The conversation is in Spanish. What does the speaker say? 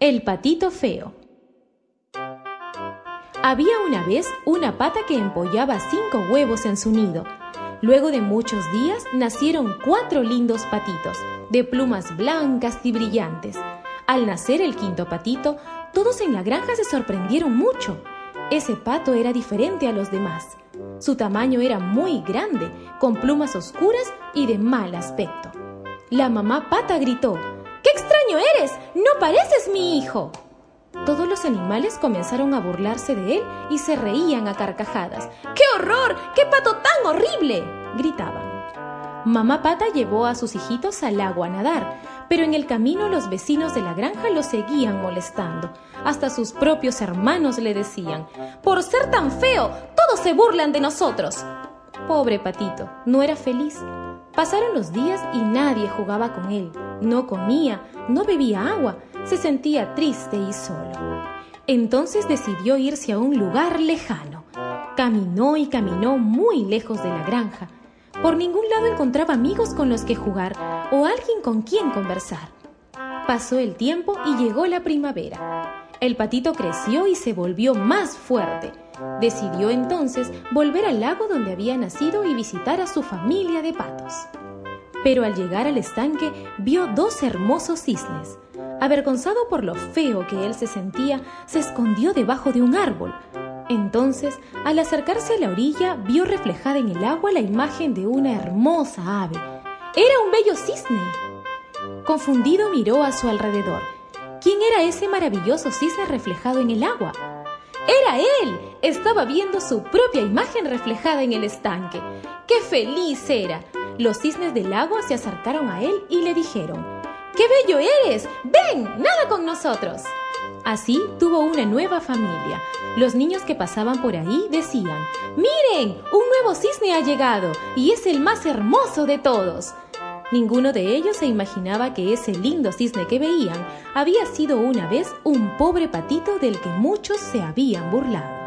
El patito feo. Había una vez una pata que empollaba cinco huevos en su nido. Luego de muchos días nacieron cuatro lindos patitos, de plumas blancas y brillantes. Al nacer el quinto patito, todos en la granja se sorprendieron mucho. Ese pato era diferente a los demás. Su tamaño era muy grande, con plumas oscuras y de mal aspecto. La mamá pata gritó, ¡Qué extraño eres! ¡No pareces mi hijo! Todos los animales comenzaron a burlarse de él y se reían a carcajadas. ¡Qué horror! ¡Qué pato tan horrible! gritaban. Mamá Pata llevó a sus hijitos al agua a nadar, pero en el camino los vecinos de la granja lo seguían molestando. Hasta sus propios hermanos le decían, Por ser tan feo, todos se burlan de nosotros. Pobre Patito, no era feliz. Pasaron los días y nadie jugaba con él. No comía, no bebía agua, se sentía triste y solo. Entonces decidió irse a un lugar lejano. Caminó y caminó muy lejos de la granja. Por ningún lado encontraba amigos con los que jugar o alguien con quien conversar. Pasó el tiempo y llegó la primavera. El patito creció y se volvió más fuerte. Decidió entonces volver al lago donde había nacido y visitar a su familia de patos. Pero al llegar al estanque vio dos hermosos cisnes. Avergonzado por lo feo que él se sentía, se escondió debajo de un árbol. Entonces, al acercarse a la orilla, vio reflejada en el agua la imagen de una hermosa ave. Era un bello cisne. Confundido miró a su alrededor. ¿Quién era ese maravilloso cisne reflejado en el agua? Era él. Estaba viendo su propia imagen reflejada en el estanque. ¡Qué feliz era! Los cisnes del agua se acercaron a él y le dijeron, ¡Qué bello eres! ¡Ven! ¡Nada con nosotros! Así tuvo una nueva familia. Los niños que pasaban por ahí decían, ¡Miren! Un nuevo cisne ha llegado y es el más hermoso de todos. Ninguno de ellos se imaginaba que ese lindo cisne que veían había sido una vez un pobre patito del que muchos se habían burlado.